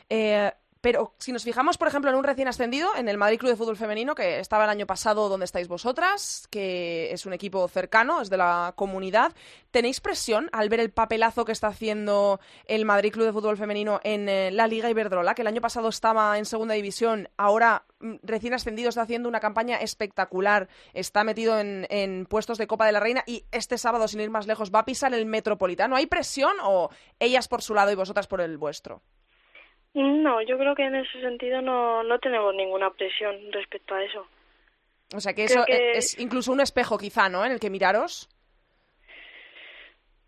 Eh, pero si nos fijamos, por ejemplo, en un recién ascendido, en el Madrid Club de Fútbol Femenino, que estaba el año pasado donde estáis vosotras, que es un equipo cercano, es de la comunidad, ¿tenéis presión al ver el papelazo que está haciendo el Madrid Club de Fútbol Femenino en eh, la Liga Iberdrola, que el año pasado estaba en segunda división, ahora mm, recién ascendido está haciendo una campaña espectacular, está metido en, en puestos de Copa de la Reina y este sábado, sin ir más lejos, va a pisar el Metropolitano? ¿Hay presión o ellas por su lado y vosotras por el vuestro? No, yo creo que en ese sentido no, no tenemos ninguna presión respecto a eso. O sea que eso es incluso un espejo quizá, ¿no? En el que miraros.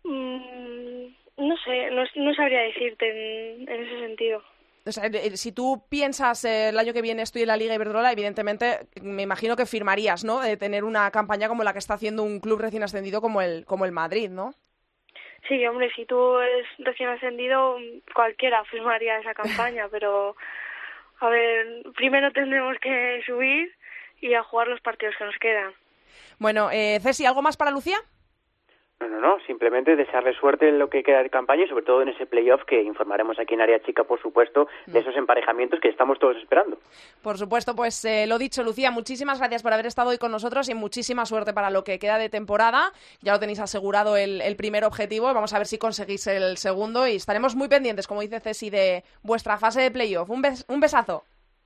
Mm, no sé, no, sabría decirte en, ese sentido. O sea, si tú piensas eh, el año que viene estoy en la Liga Iberdrola, evidentemente me imagino que firmarías, ¿no? De tener una campaña como la que está haciendo un club recién ascendido como el, como el Madrid, ¿no? Sí, hombre, si tú eres recién ascendido, cualquiera firmaría esa campaña, pero a ver, primero tendremos que subir y a jugar los partidos que nos quedan. Bueno, eh, Ceci, ¿algo más para Lucía? No, no, no, simplemente desearle suerte en lo que queda de campaña y sobre todo en ese playoff que informaremos aquí en Área Chica, por supuesto, de esos emparejamientos que estamos todos esperando. Por supuesto, pues eh, lo dicho, Lucía, muchísimas gracias por haber estado hoy con nosotros y muchísima suerte para lo que queda de temporada. Ya lo tenéis asegurado el, primer objetivo, vamos a ver si conseguís el segundo y estaremos muy pendientes, como dice Ceci, de vuestra fase de playoff. Un, un besazo.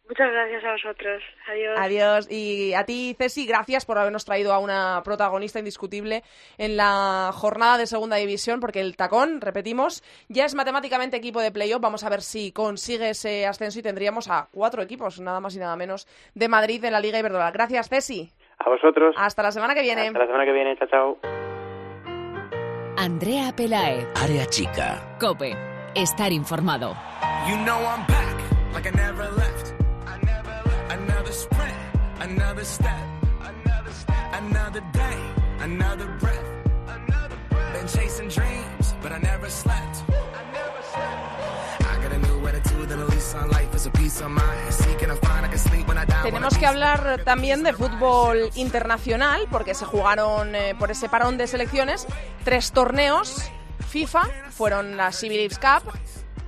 Muchas gracias a vosotros. Adiós. Adiós. Y a ti, Ceci, gracias por habernos traído a una protagonista indiscutible en la jornada de segunda división, porque el tacón, repetimos, ya es matemáticamente equipo de playoff. Vamos a ver si consigue ese ascenso y tendríamos a cuatro equipos, nada más y nada menos, de Madrid en la Liga Iberdrola. Gracias, Ceci. A vosotros. Hasta la semana que viene. Hasta la semana que viene. Chao, chao. Andrea Pelaez. Área chica. Cope. Estar informado. You know I'm back, like I never left. Another step, another step, another day, another breath. Another breath. Been chasing dreams, but I never slept. I never slept. I got a new attitude and a lease on life is a piece of mind. Seeking a find I can sleep when I die. Tenemos que hablar también de fútbol internacional porque se jugaron eh, por ese parón de selecciones tres torneos FIFA, fueron la CB Cup,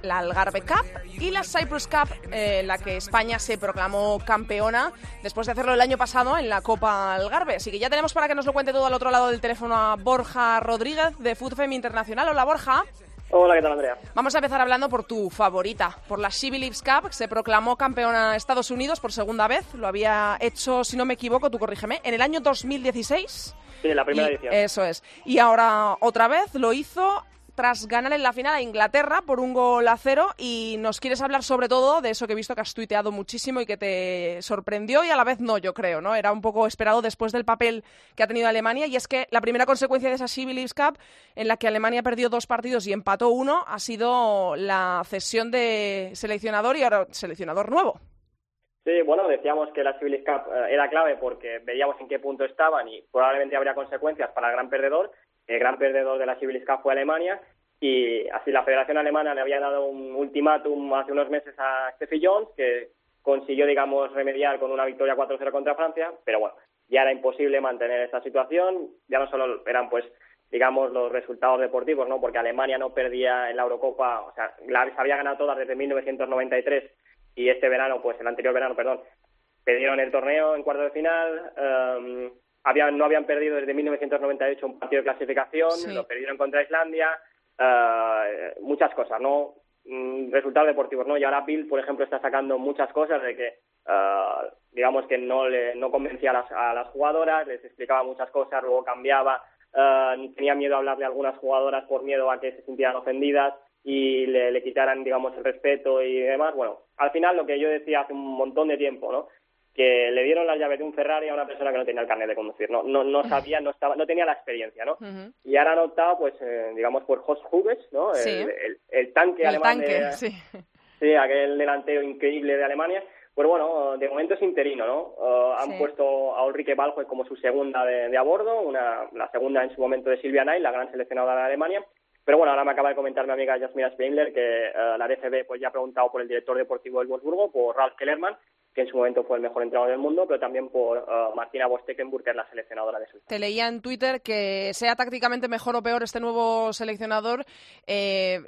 la Algarve Cup y la Cyprus Cup, en la que España se proclamó campeona después de hacerlo el año pasado en la Copa Algarve. Así que ya tenemos para que nos lo cuente todo al otro lado del teléfono a Borja Rodríguez de FootFem Internacional. Hola Borja. Hola, ¿qué tal, Andrea? Vamos a empezar hablando por tu favorita, por la She Believes Cup. Se proclamó campeona Estados Unidos por segunda vez. Lo había hecho, si no me equivoco, tú corrígeme, en el año 2016. Sí, la primera edición. Eso es. Y ahora otra vez lo hizo tras ganar en la final a Inglaterra por un gol a cero y nos quieres hablar sobre todo de eso que he visto que has tuiteado muchísimo y que te sorprendió y a la vez no, yo creo, ¿no? Era un poco esperado después del papel que ha tenido Alemania y es que la primera consecuencia de esa Civilis Cup en la que Alemania perdió dos partidos y empató uno ha sido la cesión de seleccionador y ahora seleccionador nuevo. Sí, bueno, decíamos que la Civilis Cup eh, era clave porque veíamos en qué punto estaban y probablemente habría consecuencias para el gran perdedor el gran perdedor de la Civilis fue Alemania y así la Federación Alemana le había dado un ultimátum hace unos meses a Steffi Jones que consiguió, digamos, remediar con una victoria 4-0 contra Francia, pero bueno, ya era imposible mantener esta situación, ya no solo eran pues digamos, los resultados deportivos, ¿no? Porque Alemania no perdía en la Eurocopa, o sea, la había ganado todas desde 1993 y este verano, pues el anterior verano, perdón, perdieron el torneo en cuarto de final. Um, habían, no habían perdido desde 1998 un partido de clasificación, lo perdieron contra Islandia, uh, muchas cosas, ¿no? Mm, resultados deportivos, ¿no? Y ahora Bill, por ejemplo, está sacando muchas cosas de que, uh, digamos que no le, no convencía a las, a las jugadoras, les explicaba muchas cosas, luego cambiaba, uh, tenía miedo a hablarle a algunas jugadoras por miedo a que se sintieran ofendidas y le, le quitaran, digamos, el respeto y demás. Bueno, al final lo que yo decía hace un montón de tiempo, ¿no? Que le dieron la llave de un Ferrari a una persona que no tenía el carnet de conducir, no no, no sabía, no estaba, no tenía la experiencia, ¿no? Y ahora han optado, pues, eh, digamos, por Jos Huges, ¿no? El, el, tanque el alemán tanque, de, sí. sí, aquel delantero increíble de Alemania. Pues bueno, de momento es interino, ¿no? Uh, han Sí. puesto a Ulrike Baljo como su segunda de, de a bordo, una, la segunda en su momento de Silvia Knight, la gran seleccionadora de Alemania. Pero bueno, ahora me acaba de comentar mi amiga Jasmina Spengler que uh, la DFB pues ya ha preguntado por el director deportivo del Wolfsburgo, por Ralf Kellerman, que en su momento fue el mejor entrenador del mundo, pero también por uh, Martina Bostekenburg, que es la seleccionadora de Suiza. Te leía en Twitter que sea tácticamente mejor o peor este nuevo seleccionador, eh,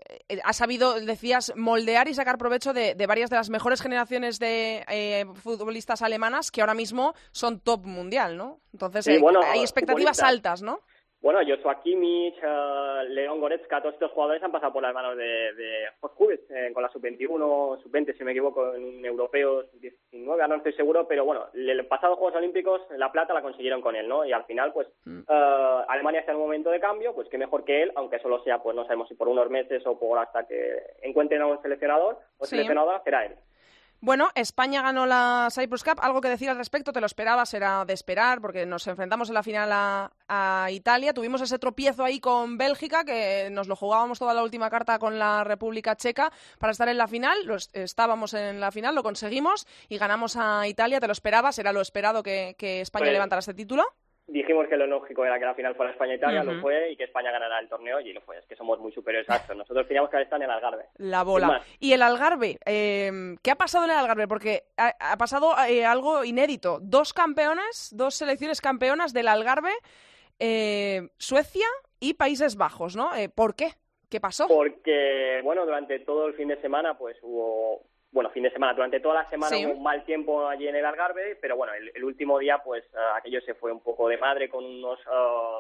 ha sabido, decías, moldear y sacar provecho de, de varias de las mejores generaciones de eh, futbolistas alemanas que ahora mismo son top mundial, ¿no? Entonces Sí, eh, bueno, hay expectativas futbolistas. altas, ¿no? Bueno, Joshua Kimmich, eh, León Goretzka, todos estos jugadores han pasado por las manos de, de Hughes, eh, con la sub-21, sub-20, si me equivoco, en un europeo sub-19, ahora no estoy seguro, pero bueno, el pasado Juegos Olímpicos la plata la consiguieron con él, ¿no? Y al final, pues, eh, Alemania está en un momento de cambio, pues qué mejor que él, aunque solo sea, pues no sabemos si por unos meses o por hasta que encuentren a un seleccionador o Sí. seleccionadora, será él. Bueno, España ganó la Cyprus Cup. ¿Algo que decir al respecto? ¿Te lo esperabas? Era de esperar, porque nos enfrentamos en la final a, a Italia. Tuvimos ese tropiezo ahí con Bélgica, que nos lo jugábamos toda la última carta con la República Checa para estar en la final. Lo est- estábamos en la final, lo conseguimos y ganamos a Italia. ¿Te lo esperabas? ¿Era lo esperado que, que España Pues- levantara este título? Dijimos que lo lógico era que la final fuera España-Italia, Ujú. lo fue, y que España ganara el torneo, y lo fue. Es que somos muy superiores a esto. Nosotros teníamos que estar en el Algarve. La bola. Y el Algarve, eh, ¿qué ha pasado en el Algarve? Porque ha, ha pasado eh, algo inédito. Dos campeones, dos selecciones campeonas del Algarve, eh, Suecia y Países Bajos, ¿no? Eh, ¿Por qué? ¿Qué pasó? Porque, bueno, durante todo el fin de semana, pues hubo, bueno, fin de semana, durante toda la semana Sí. hubo un mal tiempo allí en el Algarve, pero bueno, el, el último día, pues eh, aquello se fue un poco de madre con unas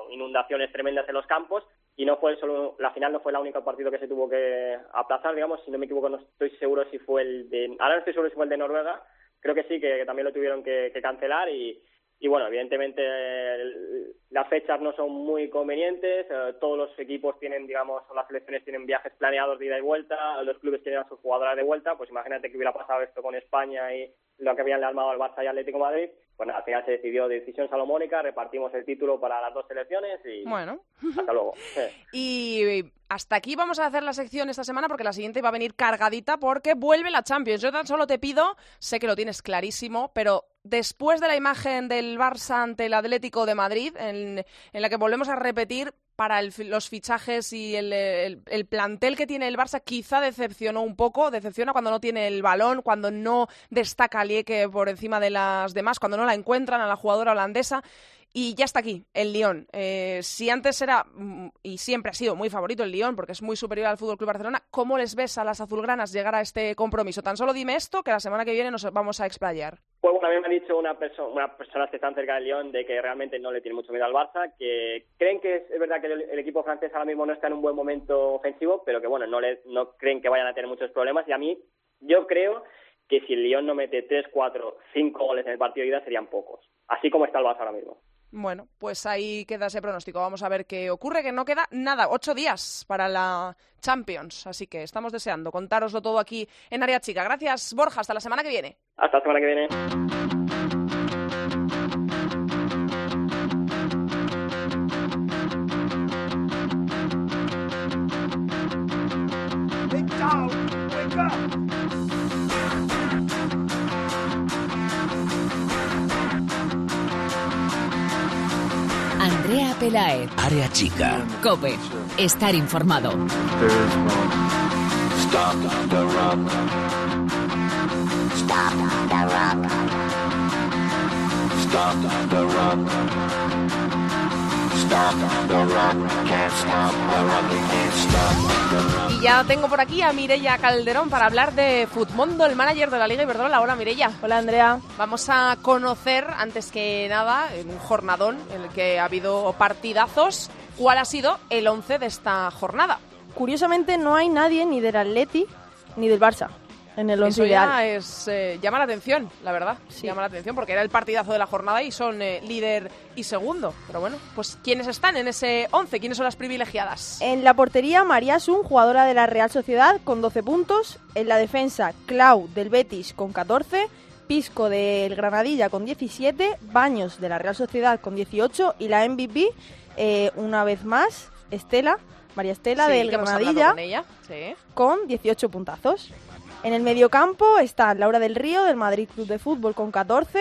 inundaciones tremendas en los campos y no fue solo, la final no fue el único partido que se tuvo que aplazar, digamos, si no me equivoco, no estoy seguro si fue el de, ahora no estoy seguro si fue el de Noruega, creo que sí, que, que también lo tuvieron que, que cancelar y, y bueno, evidentemente el- las fechas no son muy convenientes, eh, todos los equipos tienen, digamos, o las selecciones tienen viajes planeados de ida y vuelta, los clubes tienen a sus jugadoras de vuelta, pues imagínate que hubiera pasado esto con España y lo que habían armado al Barça y Atlético de Madrid, pues nada, al final se decidió decisión salomónica, repartimos el título para las dos selecciones y Bueno. hasta luego. Sí. Y hasta aquí vamos a hacer la sección esta semana porque la siguiente va a venir cargadita porque vuelve la Champions. Yo tan solo te pido, sé que lo tienes clarísimo, pero después de la imagen del Barça ante el Atlético de Madrid, en, la que volvemos a repetir para el los fichajes y el, el- el plantel que tiene el Barça, quizá decepcionó un poco, decepciona cuando no tiene el balón, cuando no destaca Lieke por encima de las demás, cuando no la encuentran a la jugadora holandesa. Y ya está aquí, el Lyon. Eh, si antes era, mm, y siempre ha sido muy favorito el Lyon, porque es muy superior al Fútbol Club Barcelona, ¿cómo les ves a las azulgranas llegar a este compromiso? Tan solo dime esto, que la semana que viene nos vamos a explayar. Pues bueno, a mí me ha dicho una persona, unas personas que están cerca del Lyon de que realmente no le tiene mucho miedo al Barça, que creen que es, verdad que el, el equipo francés ahora mismo no está en un buen momento ofensivo, pero que bueno, no le, no creen que vayan a tener muchos problemas. Y a mí, yo creo que si el Lyon no mete 3, 4, 5 goles en el partido de ida serían pocos, así como está el Barça ahora mismo. Bueno, pues ahí queda ese pronóstico. Vamos a ver qué ocurre, que no queda nada, ocho días para la Champions. Así que estamos deseando contároslo todo aquí en Área Chica. Gracias, Borja. Hasta la semana que viene. Hasta la semana que viene. Wake up. Pelaez. Área chica. Cope. Estar informado. Stop the rock. Y ya tengo por aquí a Mirella Calderón para hablar de Futmundo, el manager de la Liga Iberdrola. Hola Mirella. Hola Andrea. Vamos a conocer, antes que nada, en un jornadón en el que ha habido partidazos, cuál ha sido el 11 de esta jornada. Curiosamente no hay nadie ni del Atleti ni del Barça en el 11 Eso ya es, eh, llama la atención, la verdad. Llama la atención porque era el partidazo de la jornada y son eh, líder y segundo. Pero bueno, pues ¿quiénes están en ese 11? ¿Quiénes son las privilegiadas? En la portería, María Sun, jugadora de la Real Sociedad, con 12 puntos. En la defensa, Clau del Betis con 14. Pisco del Granadilla con 17. Baños de la Real Sociedad con 18. Y la MVP, eh, una vez más, Estela, María Estela Sí, del Granadilla, con. Sí. con 18 puntazos. En el mediocampo está Laura del Río del Madrid Club de Fútbol con 14.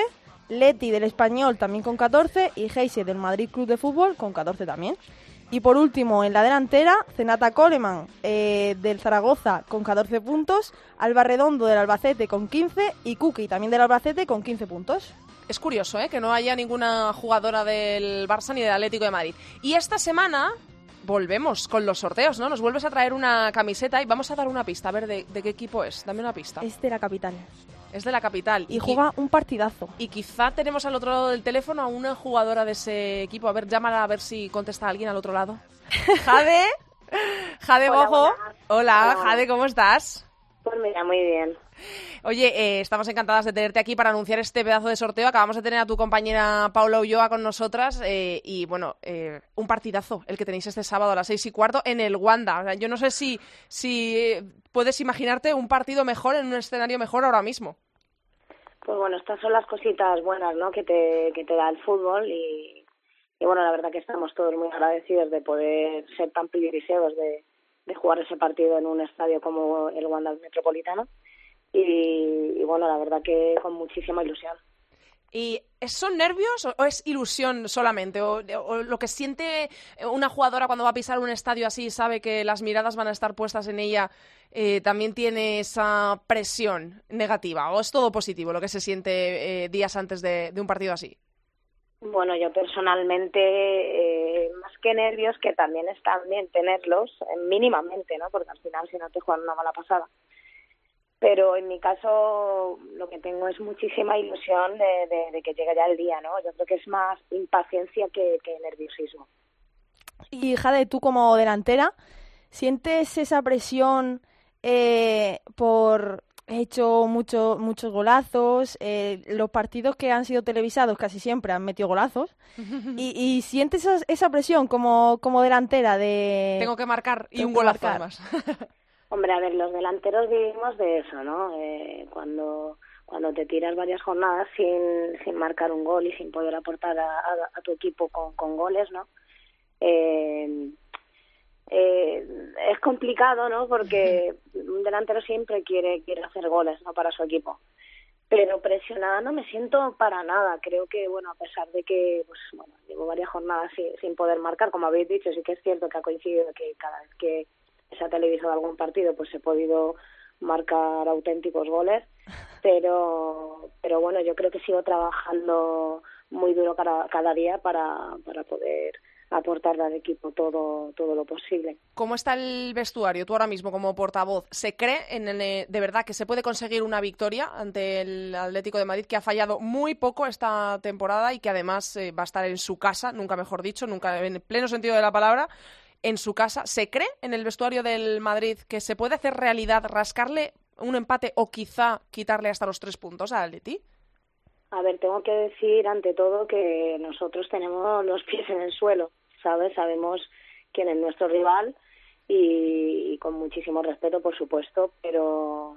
Leti del Español también con 14 y Heise del Madrid Club de Fútbol con 14 también. Y por último, en la delantera, Zenata Coleman eh, del Zaragoza con 14 puntos, Alba Redondo del Albacete con 15 y Cookie también del Albacete con 15 puntos. Es curioso, ¿eh? Que no haya ninguna jugadora del Barça ni del Atlético de Madrid. Y esta semana volvemos con los sorteos, ¿no? Nos vuelves a traer una camiseta y vamos a dar una pista. A ver, ¿de, de qué equipo es? Dame una pista. Es de la capital. Es de la capital. Y juega un partidazo. Y quizá tenemos al otro lado del teléfono a una jugadora de ese equipo. A ver, llámala a ver si contesta alguien al otro lado. Jade. Jade Hola, Bojo. Hola, Hola. Jade, ¿cómo estás? Pues mira, muy bien. Oye, eh, estamos encantadas de tenerte aquí para anunciar este pedazo de sorteo. Acabamos de tener a tu compañera Paula Ulloa con nosotras eh, y, bueno, eh, un partidazo el que tenéis este sábado a las seis y cuarto en el Wanda. Yo no sé si, si eh, puedes imaginarte un partido mejor en un escenario mejor ahora mismo. Pues bueno, estas son las cositas buenas, ¿no? Que te, que te da el fútbol y, y bueno, la verdad que estamos todos muy agradecidos de poder ser tan privilegiados de, de jugar ese partido en un estadio como el Wanda Metropolitano y, y bueno, la verdad que con muchísima ilusión. ¿Y son nervios o, es ilusión solamente? O, o lo que siente una jugadora cuando va a pisar un estadio así y sabe que las miradas van a estar puestas en ella, eh, también tiene esa presión negativa? ¿O es todo positivo lo que se siente eh, días antes de, de un partido así? Bueno, yo personalmente, eh, más que nervios, que también está bien tenerlos, eh, mínimamente, ¿no? Porque al final, si no te juegan una mala pasada. Pero en mi caso, lo que tengo es muchísima ilusión de, de- de que llegue ya el día, ¿no? Yo creo que es más impaciencia que, que nerviosismo. Y Jade, tú como delantera, ¿sientes esa presión eh, por he hecho mucho, muchos golazos? eh, los partidos que han sido televisados casi siempre han metido golazos. y, y sientes esa, esa presión como, como delantera de... Tengo que marcar y tengo un golazo marcar. además. Hombre, a ver, los delanteros vivimos de eso, ¿no? Eh, cuando cuando te tiras varias jornadas sin, sin marcar un gol y sin poder aportar a, a- a tu equipo con, con goles, ¿no? Eh, eh, es complicado, ¿no? Porque un delantero siempre quiere quiere hacer goles, ¿no? Para su equipo. Pero presionada no me siento para nada. Creo que, bueno, a pesar de que, pues, bueno, llevo varias jornadas sin, sin poder marcar, como habéis dicho, sí que es cierto que ha coincidido que cada vez que se ha televisado algún partido, pues he podido marcar auténticos goles. Pero, pero bueno, yo creo que sigo trabajando muy duro cada, cada día para, para poder aportarle al equipo todo, todo lo posible. ¿Cómo está el vestuario? Tú ahora mismo como portavoz, ¿se cree en el, de verdad que se puede conseguir una victoria ante el Atlético de Madrid que ha fallado muy poco esta temporada y que además eh, va a estar en su casa, nunca mejor dicho, nunca en pleno sentido de la palabra, en su casa? ¿Se cree en el vestuario del Madrid que se puede hacer realidad, rascarle un empate o quizá quitarle hasta los tres puntos al Atleti? A ver, tengo que decir ante todo que nosotros tenemos los pies en el suelo, ¿sabes? Sabemos quién es nuestro rival y, con muchísimo respeto, por supuesto, pero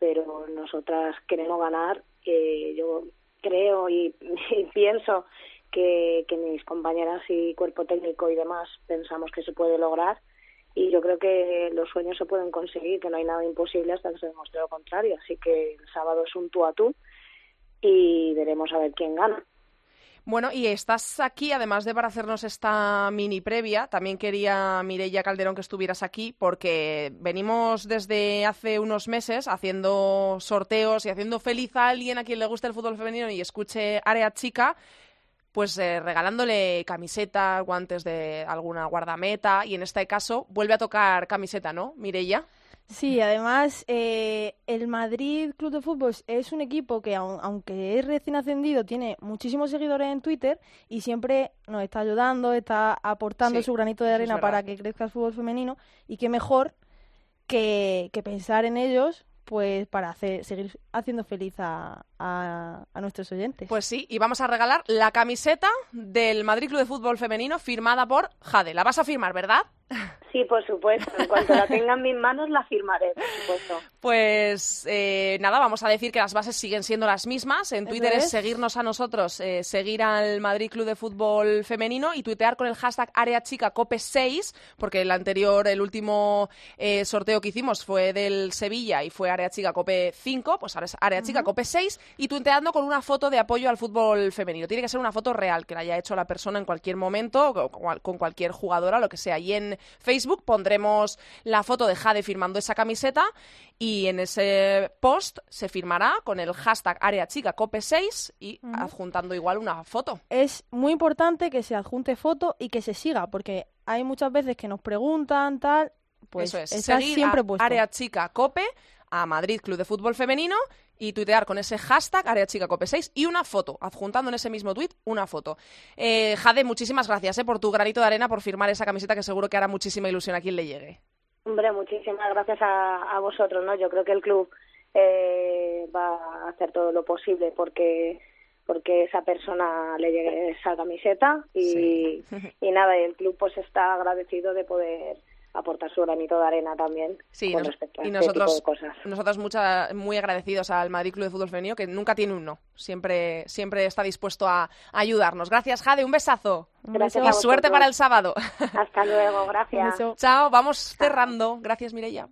pero nosotras queremos ganar. Eh, yo creo y pienso que, mis compañeras y cuerpo técnico y demás pensamos que se puede lograr y yo creo que los sueños se pueden conseguir, que no hay nada imposible hasta que se demuestre lo contrario. Así que el sábado es un tú a tú y veremos a ver quién gana. Bueno, y estás aquí, además de para hacernos esta mini previa, también quería Mireia Calderón que estuvieras aquí, porque venimos desde hace unos meses haciendo sorteos y haciendo feliz a alguien a quien le guste el fútbol femenino y escuche Área Chica, pues eh, regalándole camiseta, guantes de alguna guardameta y en este caso vuelve a tocar camiseta, ¿no, Mireia? Sí, además eh, el Madrid Club de Fútbol es un equipo que aun- aunque es recién ascendido tiene muchísimos seguidores en Twitter y siempre nos está ayudando, está aportando Sí, su granito de arena para que crezca el fútbol femenino y qué mejor que, que pensar en ellos pues para hacer, seguir haciendo feliz a, a- a nuestros oyentes. Pues sí, y vamos a regalar la camiseta del Madrid Club de Fútbol Femenino firmada por Jade. La vas a firmar, ¿verdad? Sí, por supuesto. En cuanto la tenga en mis manos, la firmaré, por supuesto. Pues eh, nada, vamos a decir que las bases siguen siendo las mismas. En Twitter es es. seguirnos a nosotros, eh, seguir al Madrid Club de Fútbol Femenino y tuitear con el hashtag AreaChicaCope6, porque el anterior, el último eh, sorteo que hicimos fue del Sevilla y fue Área Chica Cope 5, pues ahora es Área Chica Cope 6 y tuiteando con una foto de apoyo al fútbol femenino. Tiene que ser una foto real, que la haya hecho la persona en cualquier momento, o con con cualquier jugadora, lo que sea. Y en Facebook pondremos la foto de Jade firmando esa camiseta y en ese post se firmará con el hashtag Área Chica Cope 6 y adjuntando igual una foto. es muy importante que se adjunte foto y que se siga, porque hay muchas veces que nos preguntan tal, pues Eso es, seguir siempre a. Área Chica Cope, a Madrid Club de Fútbol Femenino y tuitear con ese hashtag Área Chica Cope 6 y una foto, adjuntando en ese mismo tuit una foto. Eh, Jade, muchísimas gracias eh, por tu granito de arena, por firmar esa camiseta que seguro que hará muchísima ilusión a quien le llegue. Hombre, muchísimas gracias a, a vosotros, ¿no? Yo creo que el club eh, va a hacer todo lo posible porque porque esa persona le llegue esa camiseta y, y nada, el club pues está agradecido de poder aportar su granito de arena también Sí, con nos- respecto a y este nosotros, tipo de cosas. nosotros mucha- muy agradecidos al Madrid Club de Fútbol Femenino, que nunca tiene un no. Siempre, siempre está dispuesto a ayudarnos. Gracias, Jade. Un besazo. Gracias y a suerte para el sábado. Hasta luego, gracias. Chao, vamos cerrando. Gracias, Mireia.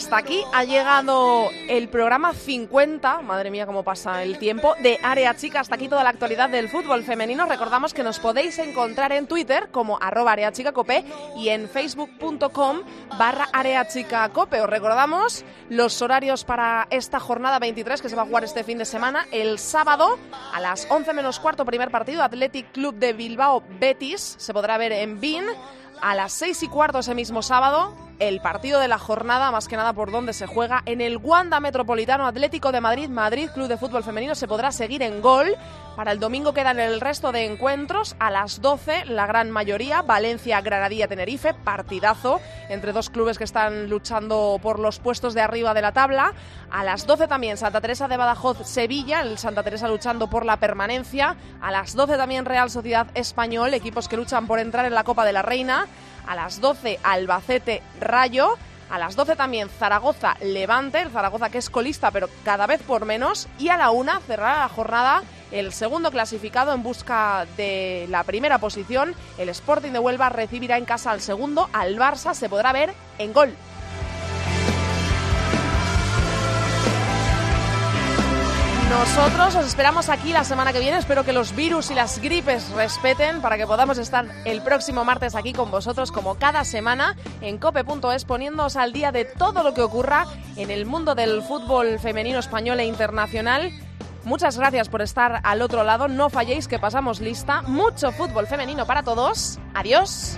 Hasta aquí ha llegado el programa 50, madre mía cómo pasa el tiempo, de Área Chica. Hasta aquí toda la actualidad del fútbol femenino. Recordamos que nos podéis encontrar en Twitter como arroba Área Chica Cope y en facebook.com barra Área Chica Cope. Os recordamos los horarios para esta jornada 23 que se va a jugar este fin de semana. El sábado a las 11 menos cuarto, primer partido, Athletic Club de Bilbao Betis. Se podrá ver en BIN. A las seis y cuarto ese mismo sábado, el partido de la jornada, más que nada por donde se juega, en el Wanda Metropolitano Atlético de Madrid, Madrid Club de Fútbol Femenino, se podrá seguir en gol. Para el domingo quedan el resto de encuentros. A las 12, la gran mayoría, Valencia, Granadilla, Tenerife, partidazo entre dos clubes que están luchando por los puestos de arriba de la tabla. A las 12 también Santa Teresa de Badajoz, Sevilla, el Santa Teresa luchando por la permanencia. A las 12 también Real Sociedad Español, equipos que luchan por entrar en la Copa de la Reina. A las 12 Albacete Rayo. A las 12 también Zaragoza Levante, el Zaragoza que es colista pero cada vez por menos. Y a la 1 cerrará la jornada el segundo clasificado en busca de la primera posición. El Sporting de Huelva recibirá en casa al segundo, al Barça se podrá ver en gol. Nosotros os esperamos aquí la semana que viene. Espero que los virus y las gripes respeten para que podamos estar el próximo martes aquí con vosotros como cada semana en cope.es poniéndoos al día de todo lo que ocurra en el mundo del fútbol femenino español e internacional. Muchas gracias por estar al otro lado. No falléis que pasamos lista. Mucho fútbol femenino para todos. Adiós.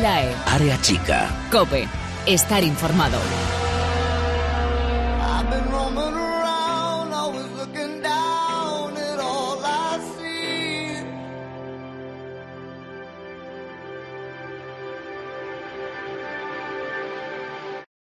Me. Andrea Pelae. Área chica. Cope. Estar informado.